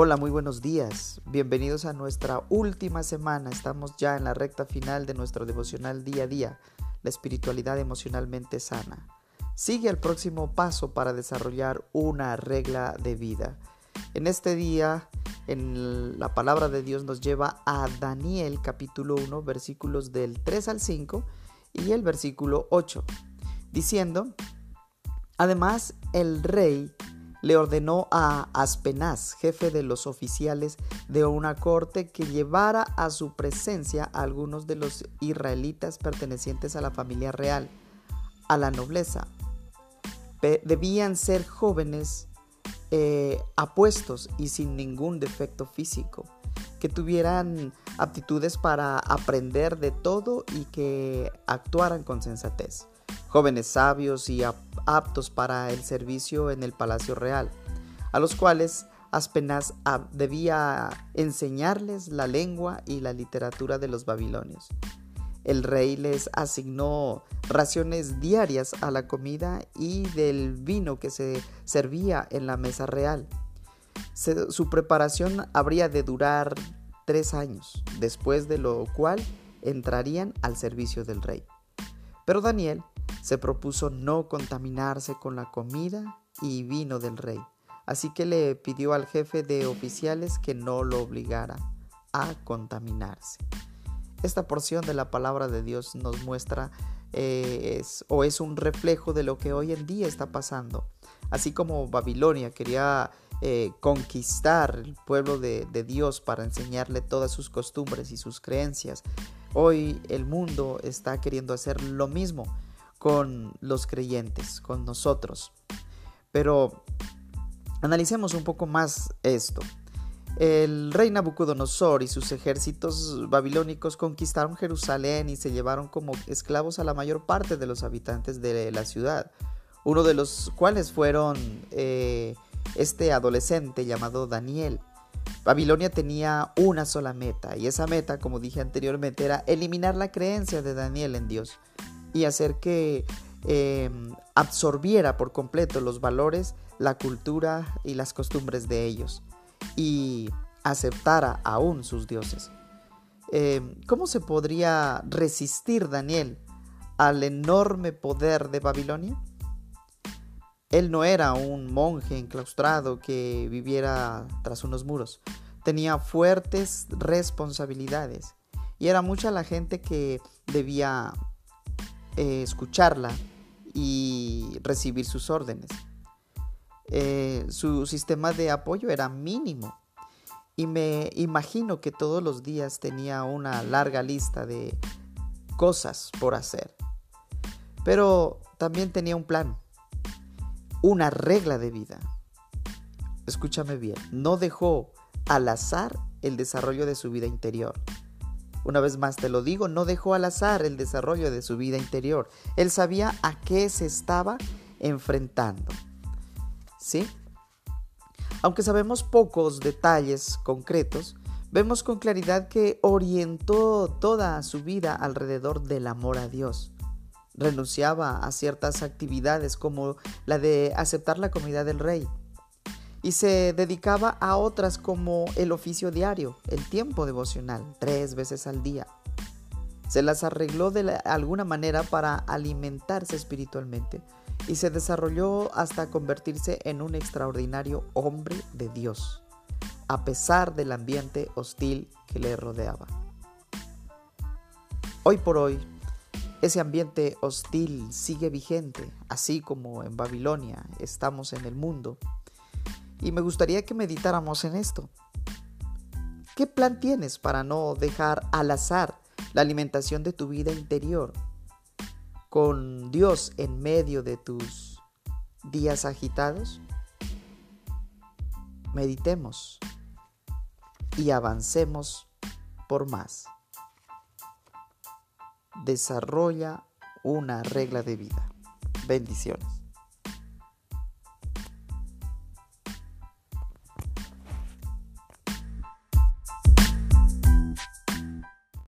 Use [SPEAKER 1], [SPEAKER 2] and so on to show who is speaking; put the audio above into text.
[SPEAKER 1] Hola, muy buenos días. Bienvenidos a nuestra última semana. Estamos ya en la recta final de nuestro devocional día a día, la espiritualidad emocionalmente sana. Sigue el próximo paso para desarrollar una regla de vida. En este día, en la palabra de Dios nos lleva a Daniel capítulo 1, versículos del 3 al 5 y el versículo 8, diciendo, además el rey le ordenó a Aspenaz, jefe de los oficiales de una corte, que llevara a su presencia a algunos de los israelitas pertenecientes a la familia real, a la nobleza. Debían ser jóvenes eh, apuestos y sin ningún defecto físico, que tuvieran aptitudes para aprender de todo y que actuaran con sensatez jóvenes sabios y aptos para el servicio en el palacio real, a los cuales Aspenaz debía enseñarles la lengua y la literatura de los babilonios. El rey les asignó raciones diarias a la comida y del vino que se servía en la mesa real. su preparación habría de durar tres años, después de lo cual entrarían al servicio del rey. Pero Daniel se propuso no contaminarse con la comida y vino del rey, así que le pidió al jefe de oficiales que no lo obligara a contaminarse. Esta porción de la palabra de Dios nos muestra eh, o es un reflejo de lo que hoy en día está pasando. Así como Babilonia quería eh, conquistar el pueblo de Dios para enseñarle todas sus costumbres y sus creencias, hoy el mundo está queriendo hacer lo mismo con los creyentes, con nosotros. Pero analicemos un poco más esto. El rey Nabucodonosor y sus ejércitos babilónicos conquistaron Jerusalén y se llevaron como esclavos a la mayor parte de los habitantes de la ciudad, uno de los cuales fueron eh, este adolescente llamado Daniel. Babilonia tenía una sola meta y esa meta, como dije anteriormente, era eliminar la creencia de Daniel en Dios y hacer que em, absorbiera por completo los valores, la cultura y las costumbres de ellos y aceptara aún sus dioses. Em, ¿Cómo se podría resistir Daniel al enorme poder de Babilonia? Él no era un monje enclaustrado que viviera tras unos muros. Tenía fuertes responsabilidades y era mucha la gente que debía eh, escucharla y recibir sus órdenes. Eh, su sistema de apoyo era mínimo y me imagino que todos los días tenía una larga lista de cosas por hacer. Pero también tenía un plan, una regla de vida. Escúchame bien, no dejó al azar el desarrollo de su vida interior. Una vez más te lo digo, no dejó al azar el desarrollo de su vida interior. Él sabía a qué se estaba enfrentando. ¿Sí? Aunque sabemos pocos detalles concretos, vemos con claridad que orientó toda su vida alrededor del amor a Dios. Renunciaba a ciertas actividades como la de aceptar la comida del rey, y se dedicaba a otras como el oficio diario, el tiempo devocional, tres veces al día. Se las arregló de alguna manera para alimentarse espiritualmente y se desarrolló hasta convertirse en un extraordinario hombre de Dios, a pesar del ambiente hostil que le rodeaba. Hoy por hoy, ese ambiente hostil sigue vigente, así como en Babilonia estamos en el mundo y me gustaría que meditáramos en esto. ¿Qué plan tienes para no dejar al azar la alimentación de tu vida interior? Con Dios en medio de tus días agitados. Meditemos y avancemos por más. Desarrolla una regla de vida. Bendiciones.